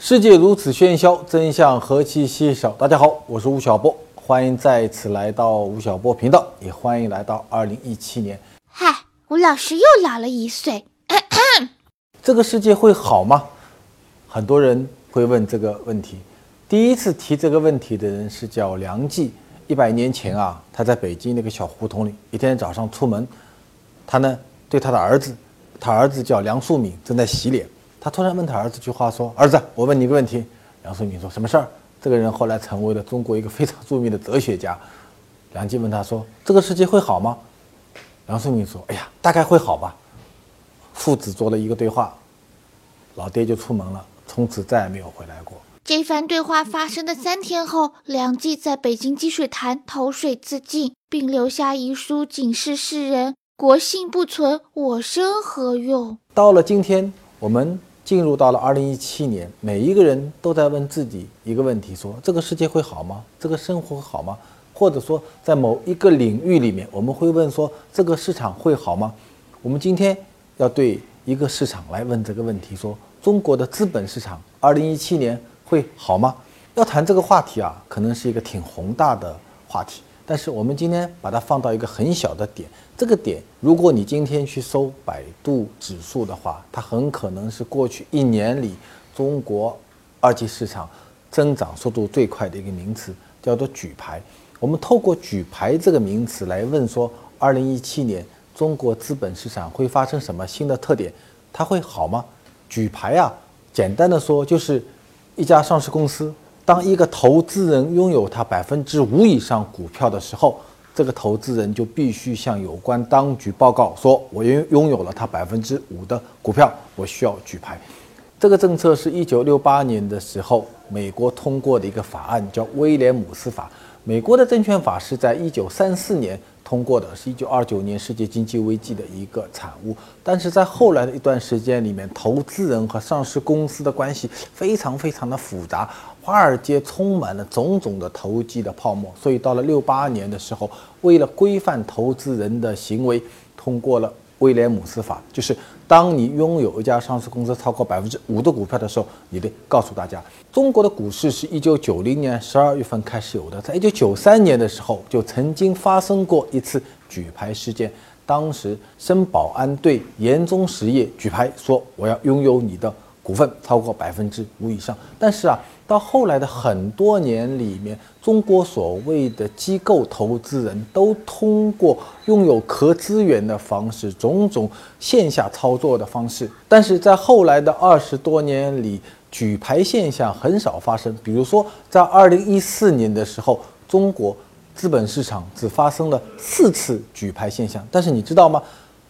世界如此喧嚣，真相何其稀少。大家好，我是吴晓波，欢迎再次来到吴晓波频道，也欢迎来到二零一七年。嗨，吴老师又老了一岁。这个世界会好吗？很多人会问这个问题。第一次提这个问题的人是叫梁冀。一百年前啊，他在北京那个小胡同里，一天早上出门，他呢对他的儿子，他儿子叫梁漱溟，正在洗脸。他突然问他儿子一句话说：“儿子，我问你一个问题。”梁漱溟说：“什么事儿？”这个人后来成为了中国一个非常著名的哲学家。梁冀问他说：“这个世界会好吗？”梁漱溟说：“哎呀，大概会好吧。”父子做了一个对话，老爹就出门了，从此再也没有回来过。这番对话发生的三天后，梁冀在北京积水潭投水自尽，并留下遗书警示世人：“国姓不存，我生何用？”到了今天，我们。进入到了二零一七年，每一个人都在问自己一个问题：说这个世界会好吗？这个生活好吗？或者说，在某一个领域里面，我们会问说这个市场会好吗？我们今天要对一个市场来问这个问题：说中国的资本市场二零一七年会好吗？要谈这个话题啊，可能是一个挺宏大的话题。但是我们今天把它放到一个很小的点，这个点，如果你今天去搜百度指数的话，它很可能是过去一年里中国二级市场增长速度最快的一个名词，叫做举牌。我们透过举牌这个名词来问说，二零一七年中国资本市场会发生什么新的特点？它会好吗？举牌啊，简单的说就是一家上市公司。当一个投资人拥有他百分之五以上股票的时候，这个投资人就必须向有关当局报告，说我拥拥有了他百分之五的股票，我需要举牌。这个政策是一九六八年的时候美国通过的一个法案，叫威廉姆斯法。美国的证券法是在一九三四年。通过的是一九二九年世界经济危机的一个产物，但是在后来的一段时间里面，投资人和上市公司的关系非常非常的复杂，华尔街充满了种种的投机的泡沫，所以到了六八年的时候，为了规范投资人的行为，通过了。威廉姆斯法就是，当你拥有一家上市公司超过百分之五的股票的时候，你得告诉大家，中国的股市是一九九零年十二月份开始有的，在一九九三年的时候就曾经发生过一次举牌事件，当时申保安对延中实业举牌说我要拥有你的股份超过百分之五以上，但是啊。到后来的很多年里面，中国所谓的机构投资人都通过拥有壳资源的方式，种种线下操作的方式。但是在后来的二十多年里，举牌现象很少发生。比如说，在二零一四年的时候，中国资本市场只发生了四次举牌现象。但是你知道吗？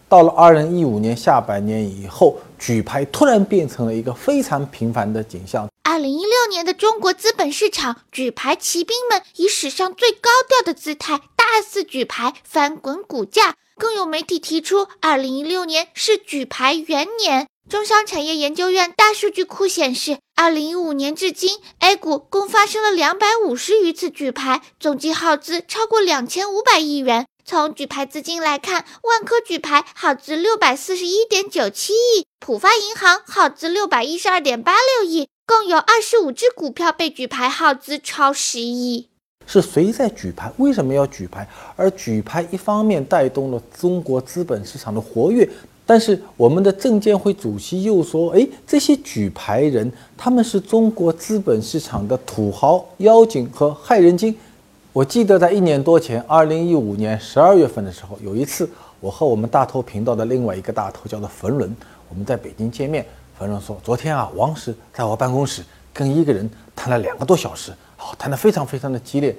到了二零一五年下半年以后，举牌突然变成了一个非常频繁的景象。二零一六年的中国资本市场，举牌骑兵们以史上最高调的姿态大肆举牌，翻滚股价。更有媒体提出，二零一六年是举牌元年。中商产业研究院大数据库显示，二零一五年至今，A 股共发生了两百五十余次举牌，总计耗资超过两千五百亿元。从举牌资金来看，万科举牌耗资六百四十一点九七亿，浦发银行耗资六百一十二点八六亿。共有二十五只股票被举牌，耗资超十亿。是谁在举牌？为什么要举牌？而举牌一方面带动了中国资本市场的活跃，但是我们的证监会主席又说：“哎，这些举牌人他们是中国资本市场的土豪、妖精和害人精。”我记得在一年多前，二零一五年十二月份的时候，有一次我和我们大头频道的另外一个大头叫做冯仑，我们在北京见面。冯仑说：“昨天啊，王石在我办公室跟一个人谈了两个多小时，好，谈得非常非常的激烈。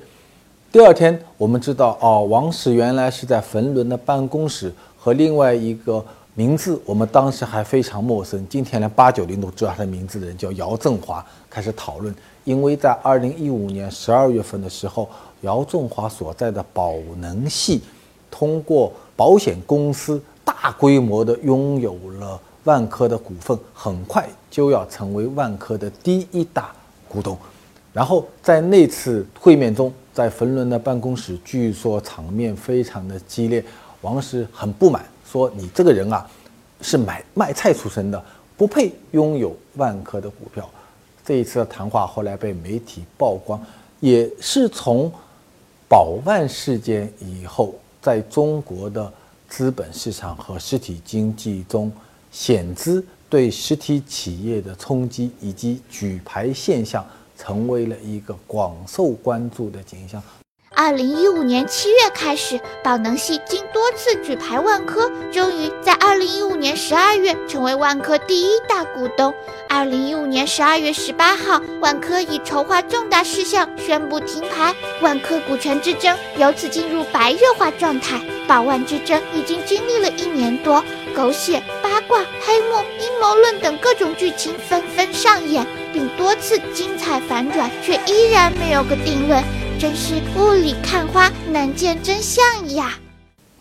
第二天，我们知道哦，王石原来是在冯仑的办公室和另外一个名字我们当时还非常陌生，今天连八九零都知道他的名字的人叫姚振华开始讨论，因为在二零一五年十二月份的时候，姚仲华所在的宝能系通过保险公司大规模的拥有了。”万科的股份很快就要成为万科的第一大股东，然后在那次会面中，在冯仑的办公室，据说场面非常的激烈。王石很不满，说：“你这个人啊，是买卖菜出身的，不配拥有万科的股票。”这一次的谈话后来被媒体曝光，也是从宝万事件以后，在中国的资本市场和实体经济中，险资对实体企业的冲击以及举牌现象，成为了一个广受关注的景象。二零一五年七月开始，宝能系经多次举牌万科，终于在二零一五年十二月成为万科第一大股东。二零一五年十二月十八号，万科以筹划重大事项宣布停牌，万科股权之争由此进入白热化状态。宝万之争已经经历了一年多，狗血、八卦、黑幕、阴谋论等各种剧情纷纷上演，并多次精彩反转，却依然没有个定论。真是雾里看花，难见真相呀！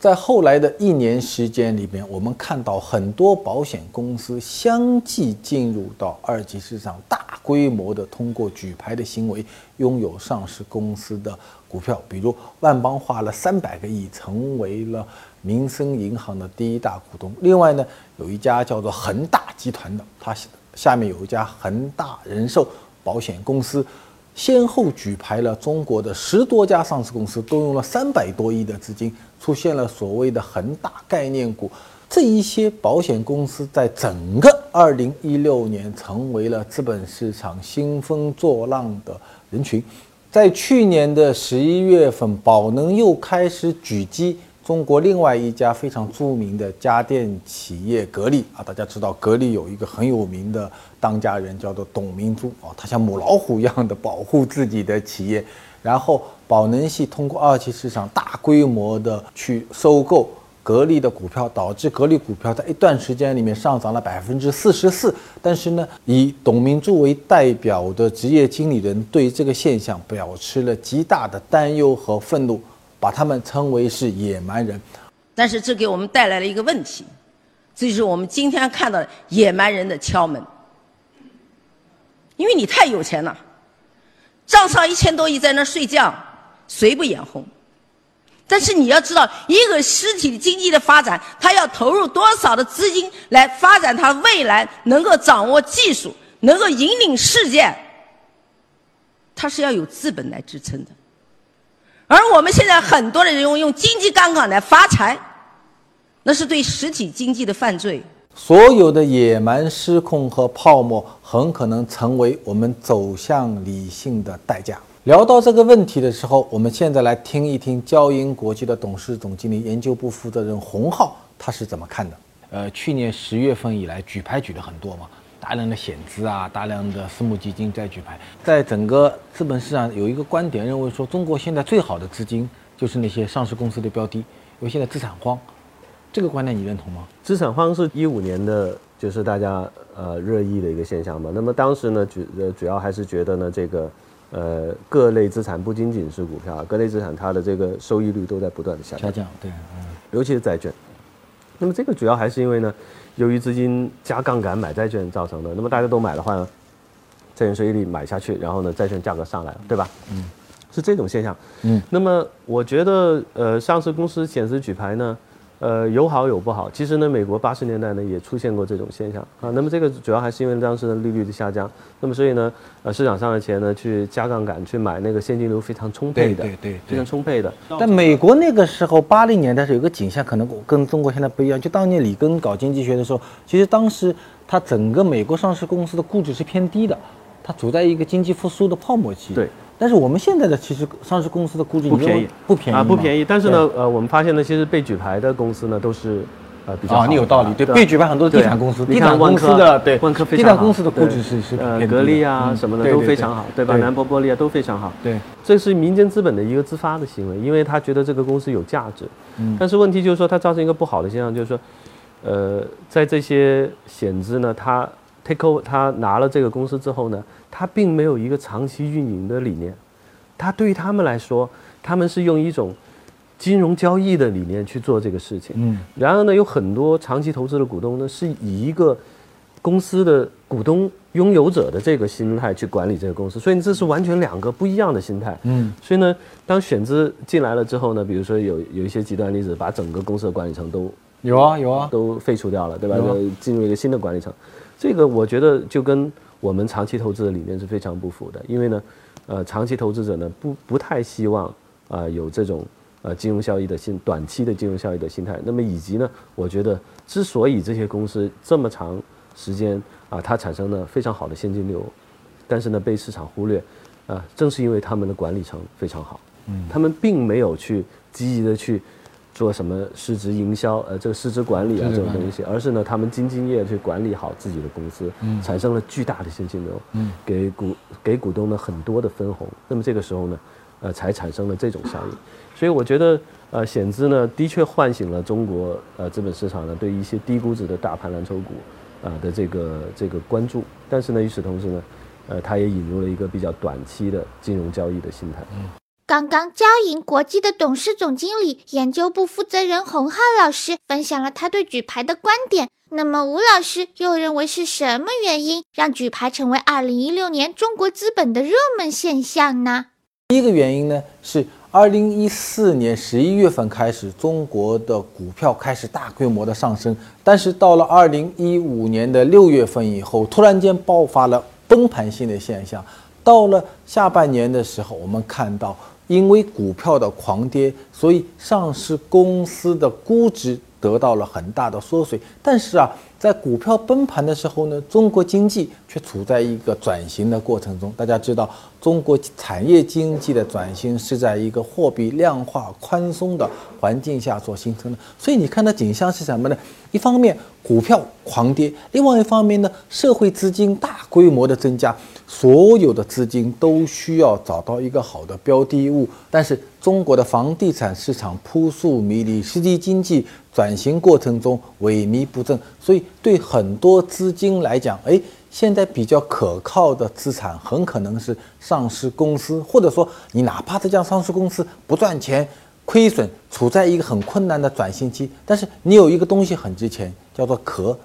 在后来的一年时间里边，我们看到很多保险公司相继进入到二级市场，大规模的通过举牌的行为拥有上市公司的股票。比如万邦花了三百个亿，成为了民生银行的第一大股东。另外呢，有一家叫做恒大集团的，它下面有一家恒大人寿保险公司。先后举牌了中国的十多家上市公司，动用了三百多亿的资金，出现了所谓的恒大概念股。这一些保险公司在整个二零一六年成为了资本市场兴风作浪的人群。在去年的十一月份，宝能又开始狙击。中国另外一家非常著名的家电企业格力啊，大家知道格力有一个很有名的当家人叫做董明珠啊，他像母老虎一样的保护自己的企业。然后宝能系通过二级市场大规模的去收购格力的股票，导致格力股票在一段时间里面上涨了百分之四十四。但是呢，以董明珠为代表的职业经理人对这个现象表示了极大的担忧和愤怒。把他们称为是野蛮人，但是这给我们带来了一个问题，这就是我们今天看到野蛮人的敲门，因为你太有钱了，账上一千多亿在那睡觉，谁不眼红？但是你要知道，一个实体经济的发展，它要投入多少的资金来发展它未来能够掌握技术，能够引领世界，它是要有资本来支撑的。而我们现在很多的人用用经济杠杆来发财，那是对实体经济的犯罪。所有的野蛮失控和泡沫，很可能成为我们走向理性的代价。聊到这个问题的时候，我们现在来听一听交银国际的董事总经理、研究部负责人洪浩他是怎么看的。呃，去年十月份以来，举牌举了很多嘛。大量的险资啊，大量的私募基金在举牌，在整个资本市场有一个观点认为说，中国现在最好的资金就是那些上市公司的标的，因为现在资产荒，这个观点你认同吗？资产荒是一五年的，就是大家呃热议的一个现象嘛。那么当时呢，主呃主要还是觉得呢，这个呃各类资产不仅仅是股票，各类资产它的这个收益率都在不断的下降，下降对，嗯，尤其是债券。那么这个主要还是因为呢。由于资金加杠杆买债券造成的，那么大家都买的话呢，债券收益率买下去，然后呢，债券价格上来了，对吧？嗯，是这种现象。嗯，那么我觉得，呃，上市公司减资举牌呢。呃，有好有不好。其实呢，美国八十年代呢也出现过这种现象啊。那么这个主要还是因为当时的利率的下降。那么所以呢，呃，市场上的钱呢去加杠杆去买那个现金流非常充沛的，对对，非常充沛的。但美国那个时候八零年代是有个景象，可能跟中国现在不一样。就当年里根搞经济学的时候，其实当时它整个美国上市公司的估值是偏低的，它处在一个经济复苏的泡沫期。对。但是我们现在的其实上市公司的估值不便宜，不便宜啊，不便宜。但是呢，呃，我们发现呢，其实被举牌的公司呢，都是呃比较好。你有道理，对，被举牌很多地产公司，地产公司的对，万科非常。地产公司的估值是是呃，格力啊什么的都非常好，对吧？南博玻璃啊都非常好。对，这是民间资本的一个自发的行为，因为他觉得这个公司有价值。嗯。但是问题就是说，它造成一个不好的现象，就是说，呃，在这些险资呢，他 over，他拿了这个公司之后呢，他并没有一个长期运营的理念。他对于他们来说，他们是用一种金融交易的理念去做这个事情。嗯，然而呢，有很多长期投资的股东呢，是以一个公司的股东拥有者的这个心态去管理这个公司，所以这是完全两个不一样的心态。嗯，所以呢，当选资进来了之后呢，比如说有有一些极端例子，把整个公司的管理层都有啊有啊都废除掉了，对吧？就进入一个新的管理层，这个我觉得就跟我们长期投资的理念是非常不符的。因为呢，呃，长期投资者呢不不太希望啊有这种呃金融效益的心短期的金融效益的心态。那么以及呢，我觉得之所以这些公司这么长时间啊它产生了非常好的现金流，但是呢被市场忽略，啊，正是因为他们的管理层非常好，嗯，他们并没有去积极的去。做什么市值营销，呃，这个市值管理啊这种东西，而是呢，他们兢兢业业去管理好自己的公司，产生了巨大的现金流，给股给股东呢很多的分红。那么这个时候呢，呃，才产生了这种效应。所以我觉得，呃，险资呢的确唤醒了中国呃资本市场呢对一些低估值的大盘蓝筹股啊的这个这个关注。但是呢，与此同时呢，呃，它也引入了一个比较短期的金融交易的心态。刚刚交银国际的董事总经理、研究部负责人洪浩老师分享了他对举牌的观点。那么，吴老师又认为是什么原因让举牌成为二零一六年中国资本的热门现象呢？第一个原因呢是二零一四年十一月份开始，中国的股票开始大规模的上升，但是到了二零一五年的六月份以后，突然间爆发了崩盘性的现象。到了下半年的时候，我们看到。因为股票的狂跌，所以上市公司的估值得到了很大的缩水。但是啊，在股票崩盘的时候呢，中国经济却处在一个转型的过程中。大家知道，中国产业经济的转型是在一个货币量化宽松的环境下所形成的。所以你看的景象是什么呢？一方面股票狂跌，另外一方面呢，社会资金大规模的增加。所有的资金都需要找到一个好的标的物，但是中国的房地产市场扑朔迷离，实体经济转型过程中萎靡不振，所以对很多资金来讲，哎，现在比较可靠的资产很可能是上市公司，或者说你哪怕这家上市公司不赚钱、亏损，处在一个很困难的转型期，但是你有一个东西很值钱，叫做壳，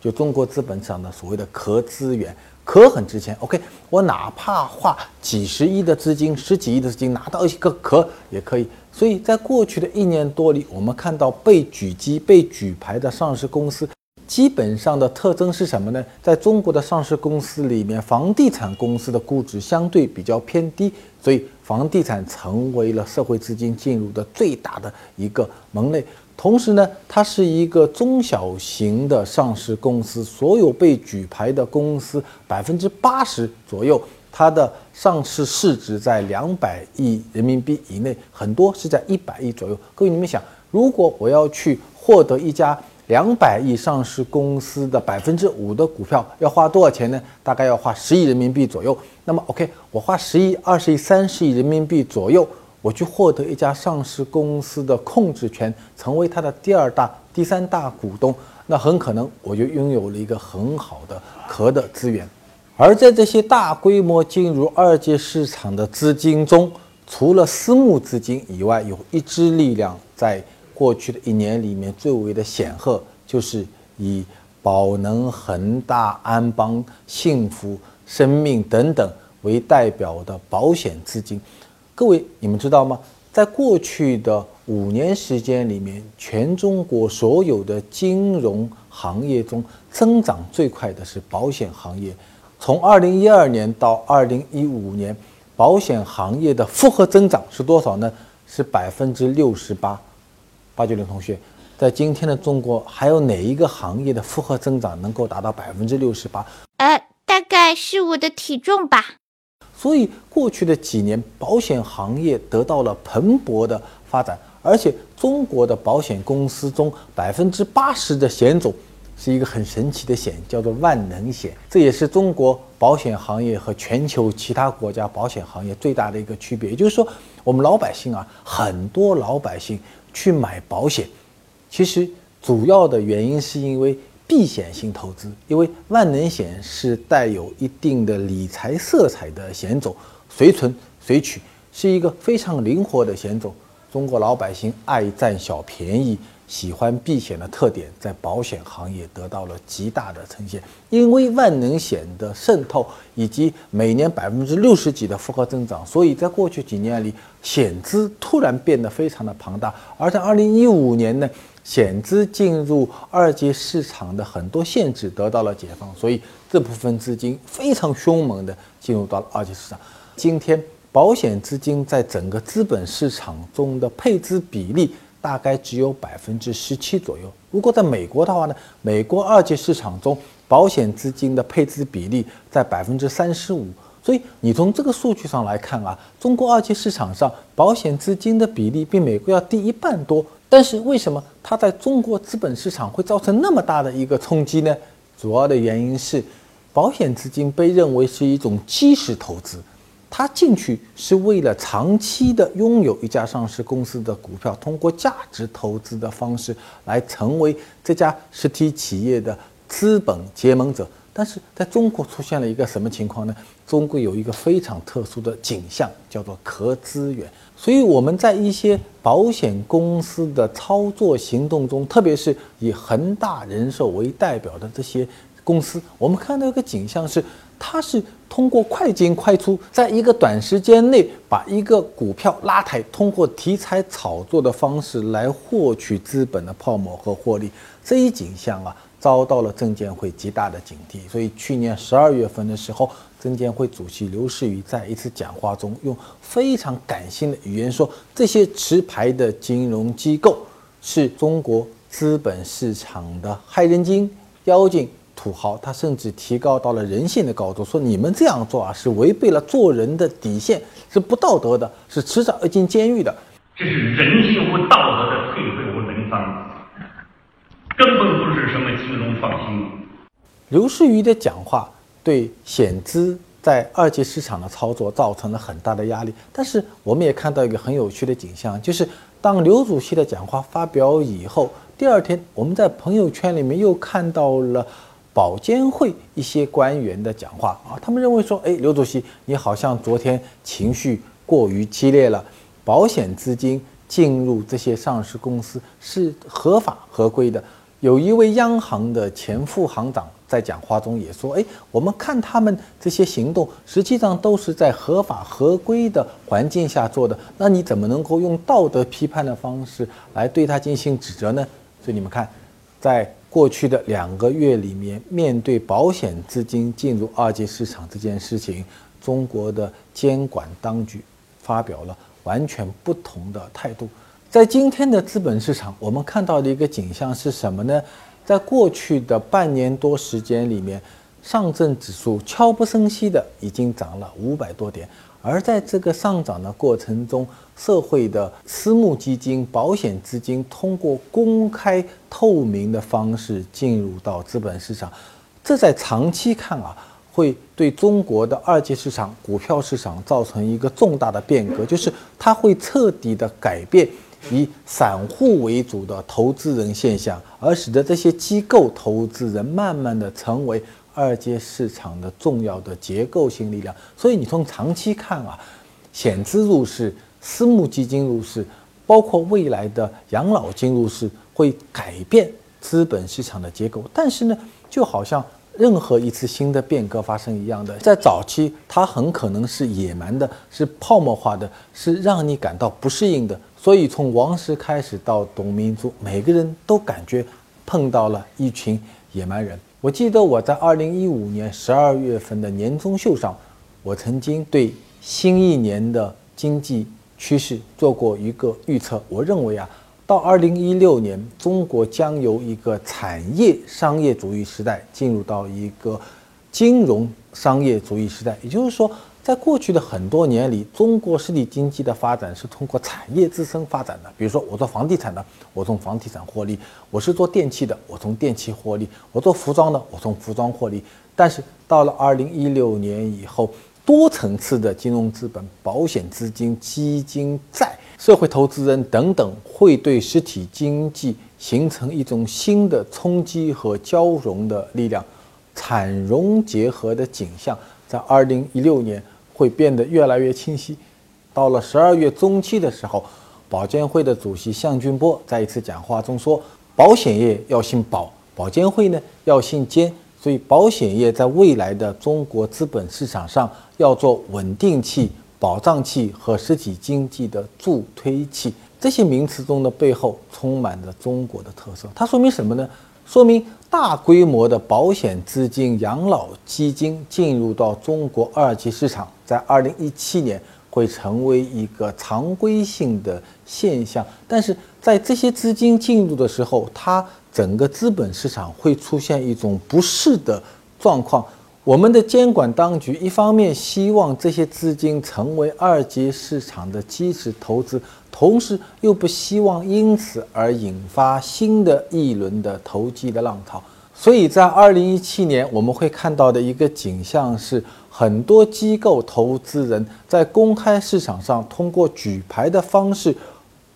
就中国资本上的所谓的壳资源。壳很值钱，OK，我哪怕花几十亿的资金、十几亿的资金拿到一个壳也可以。所以在过去的一年多里，我们看到被举基、被举牌的上市公司，基本上的特征是什么呢？在中国的上市公司里面，房地产公司的估值相对比较偏低，所以房地产成为了社会资金进入的最大的一个门类。同时呢，它是一个中小型的上市公司，所有被举牌的公司百分之八十左右，它的上市市值在两百亿人民币以内，很多是在一百亿左右。各位，你们想，如果我要去获得一家两百亿上市公司的百分之五的股票，要花多少钱呢？大概要花十亿人民币左右。那么，OK，我花十亿、二十亿、三十亿人民币左右。我去获得一家上市公司的控制权，成为它的第二大、第三大股东，那很可能我就拥有了一个很好的壳的资源。而在这些大规模进入二级市场的资金中，除了私募资金以外，有一支力量在过去的一年里面最为的显赫，就是以宝能、恒大、安邦、幸福生命等等为代表的保险资金。各位，你们知道吗？在过去的五年时间里面，全中国所有的金融行业中，增长最快的是保险行业。从二零一二年到二零一五年，保险行业的复合增长是多少呢？是百分之六十八。八九零同学，在今天的中国，还有哪一个行业的复合增长能够达到百分之六十八？呃，大概是我的体重吧。所以过去的几年，保险行业得到了蓬勃的发展，而且中国的保险公司中百分之八十的险种是一个很神奇的险，叫做万能险。这也是中国保险行业和全球其他国家保险行业最大的一个区别。也就是说，我们老百姓啊，很多老百姓去买保险，其实主要的原因是因为。避险性投资，因为万能险是带有一定的理财色彩的险种，随存随取，是一个非常灵活的险种。中国老百姓爱占小便宜，喜欢避险的特点在保险行业得到了极大的呈现。因为万能险的渗透以及每年百分之六十几的复合增长，所以在过去几年里，险资突然变得非常的庞大。而在二零一五年呢，险资进入二级市场的很多限制得到了解放，所以这部分资金非常凶猛的进入到了二级市场。今天，保险资金在整个资本市场中的配置比例。大概只有百分之十七左右。如果在美国的话呢，美国二级市场中保险资金的配置比例在百分之三十五。所以你从这个数据上来看啊，中国二级市场上保险资金的比例比美国要低一半多。但是为什么它在中国资本市场会造成那么大的一个冲击呢？主要的原因是，保险资金被认为是一种基石投资。他进去是为了长期的拥有一家上市公司的股票，通过价值投资的方式来成为这家实体企业的资本结盟者。但是在中国出现了一个什么情况呢？中国有一个非常特殊的景象，叫做壳资源。所以我们在一些保险公司的操作行动中，特别是以恒大人寿为代表的这些公司，我们看到一个景象是。它是通过快进快出，在一个短时间内把一个股票拉抬，通过题材炒作的方式来获取资本的泡沫和获利。这一景象啊，遭到了证监会极大的警惕。所以去年十二月份的时候，证监会主席刘士余在一次讲话中，用非常感性的语言说：“这些持牌的金融机构是中国资本市场的害人精、妖精。”土豪，他甚至提高到了人性的高度，说你们这样做啊，是违背了做人的底线，是不道德的，是迟早要进监狱的。这是人性和道德的退回无人方，根本不是什么金融创新。刘士余的讲话对险资在二级市场的操作造成了很大的压力，但是我们也看到一个很有趣的景象，就是当刘主席的讲话发表以后，第二天我们在朋友圈里面又看到了。保监会一些官员的讲话啊，他们认为说，哎，刘主席，你好像昨天情绪过于激烈了。保险资金进入这些上市公司是合法合规的。有一位央行的前副行长在讲话中也说，哎，我们看他们这些行动，实际上都是在合法合规的环境下做的。那你怎么能够用道德批判的方式来对他进行指责呢？所以你们看，在。过去的两个月里面，面对保险资金进入二级市场这件事情，中国的监管当局发表了完全不同的态度。在今天的资本市场，我们看到的一个景象是什么呢？在过去的半年多时间里面，上证指数悄不声息的已经涨了五百多点。而在这个上涨的过程中，社会的私募基金、保险资金通过公开透明的方式进入到资本市场，这在长期看啊，会对中国的二级市场股票市场造成一个重大的变革，就是它会彻底的改变以散户为主的投资人现象，而使得这些机构投资人慢慢的成为。二阶市场的重要的结构性力量，所以你从长期看啊，险资入市、私募基金入市，包括未来的养老金入市，会改变资本市场的结构。但是呢，就好像任何一次新的变革发生一样的，在早期它很可能是野蛮的、是泡沫化的、是让你感到不适应的。所以从王石开始到董明珠，每个人都感觉碰到了一群野蛮人。我记得我在二零一五年十二月份的年终秀上，我曾经对新一年的经济趋势做过一个预测。我认为啊，到二零一六年，中国将由一个产业商业主义时代进入到一个金融商业主义时代，也就是说。在过去的很多年里，中国实体经济的发展是通过产业自身发展的。比如说，我做房地产的，我从房地产获利；我是做电器的，我从电器获利；我做服装的，我从服装获利。但是到了二零一六年以后，多层次的金融资本、保险资金、基金、债、社会投资人等等，会对实体经济形成一种新的冲击和交融的力量，产融结合的景象，在二零一六年。会变得越来越清晰，到了十二月中期的时候，保监会的主席项俊波在一次讲话中说：“保险业要姓保，保监会呢要姓监。所以，保险业在未来的中国资本市场上要做稳定器、保障器和实体经济的助推器。这些名词中的背后充满着中国的特色。它说明什么呢？说明大规模的保险资金、养老基金进入到中国二级市场，在二零一七年。”会成为一个常规性的现象，但是在这些资金进入的时候，它整个资本市场会出现一种不适的状况。我们的监管当局一方面希望这些资金成为二级市场的基石投资，同时又不希望因此而引发新的一轮的投机的浪潮。所以在二零一七年，我们会看到的一个景象是。很多机构投资人在公开市场上通过举牌的方式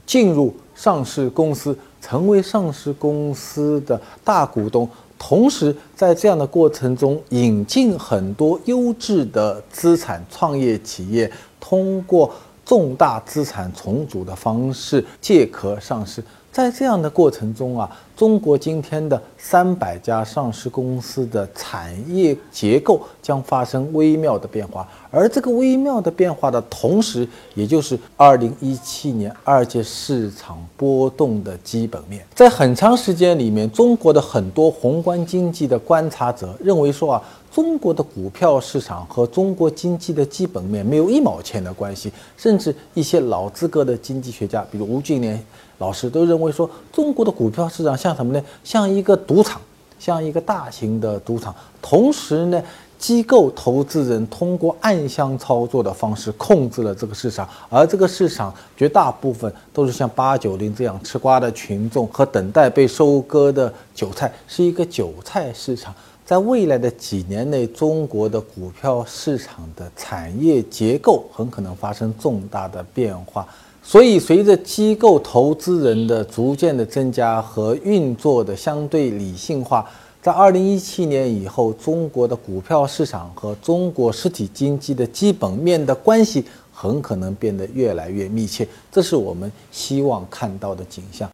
进入上市公司，成为上市公司的大股东，同时在这样的过程中引进很多优质的资产创业企业，通过重大资产重组的方式借壳上市。在这样的过程中啊，中国今天的三百家上市公司的产业结构将发生微妙的变化，而这个微妙的变化的同时，也就是二零一七年二届市场波动的基本面。在很长时间里面，中国的很多宏观经济的观察者认为说啊，中国的股票市场和中国经济的基本面没有一毛钱的关系，甚至一些老资格的经济学家，比如吴俊年。老师都认为说，中国的股票市场像像什么呢？像一个赌场，像一个大型的赌场。同时呢，机构投资人通过暗箱操作的方式控制了这个市场，而这个市场绝大部分都是像八九零这样吃瓜的群众和等待被收割的韭菜，是一个韭菜市场。在未来的几年内，中国的股票市场的产业结构很可能发生重大的变化。所以，随着机构投资人的逐渐的增加和运作的相对理性化，在二零一七年以后，中国的股票市场和中国实体经济的基本面的关系很可能变得越来越密切，这是我们希望看到的景象。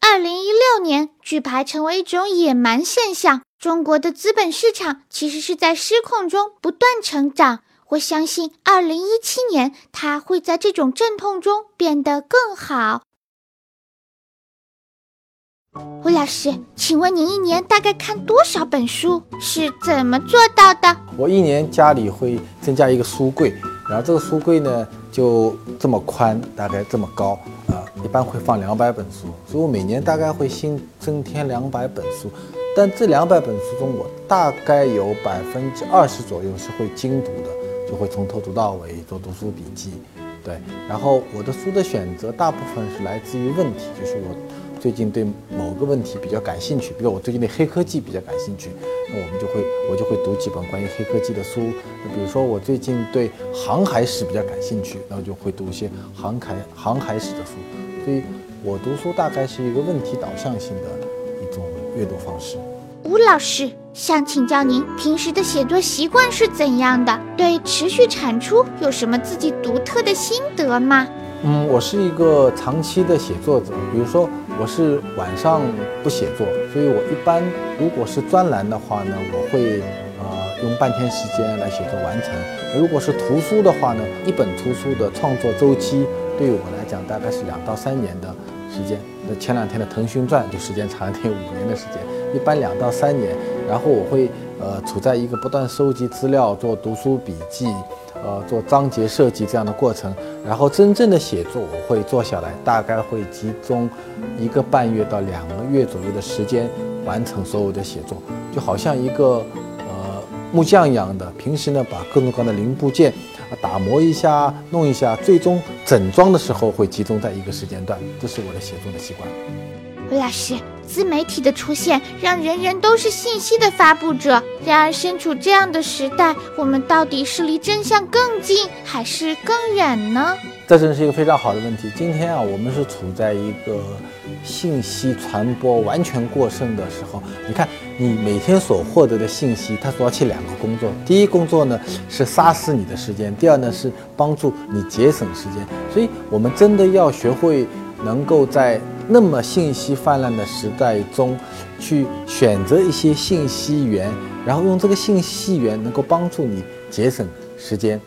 二零一六年，举牌成为一种野蛮现象，中国的资本市场其实是在失控中不断成长。我相信，二零一七年它会在这种阵痛中变得更好。胡老师，请问您一年大概看多少本书？是怎么做到的？我一年家里会增加一个书柜，然后这个书柜呢就这么宽，大概这么高啊，一般会放两百本书，所以我每年大概会新增添两百本书。但这两百本书中，我大概有百分之二十左右是会精读的。就会从头读到尾做读书笔记，对。然后我的书的选择大部分是来自于问题，就是我最近对某个问题比较感兴趣，比如我最近对黑科技比较感兴趣，那我们就会我就会读几本关于黑科技的书。那比如说我最近对航海史比较感兴趣，那我就会读一些航海航海史的书。所以我读书大概是一个问题导向性的一种阅读方式。吴老师想请教您，平时的写作习惯是怎样的？对持续产出有什么自己独特的心得吗？嗯，我是一个长期的写作者。比如说，我是晚上不写作，所以我一般如果是专栏的话呢，我会呃用半天时间来写作完成。如果是图书的话呢，一本图书的创作周期对于我来讲大概是两到三年的时间。前两天的《腾讯传》就时间长一点，五年的时间。一般两到三年，然后我会呃处在一个不断收集资料、做读书笔记、呃做章节设计这样的过程，然后真正的写作我会坐下来，大概会集中一个半月到两个月左右的时间完成所有的写作，就好像一个木匠一样的，平时呢把各种各样的零部件打磨一下、弄一下，最终整装的时候会集中在一个时间段，这是我的写作的习惯。魏老师。自媒体的出现，让人人都是信息的发布者。然而，身处这样的时代，我们到底是离真相更近，还是更远呢？这真是一个非常好的问题。今天啊，我们是处在一个信息传播完全过剩的时候，你看你每天所获得的信息，它主要起两个工作。第一工作呢是杀死你的时间，第二呢是帮助你节省时间。所以，我们真的要学会能够在那么信息泛滥的时代中，去选择一些信息源，然后用这个信息源能够帮助你节省时间。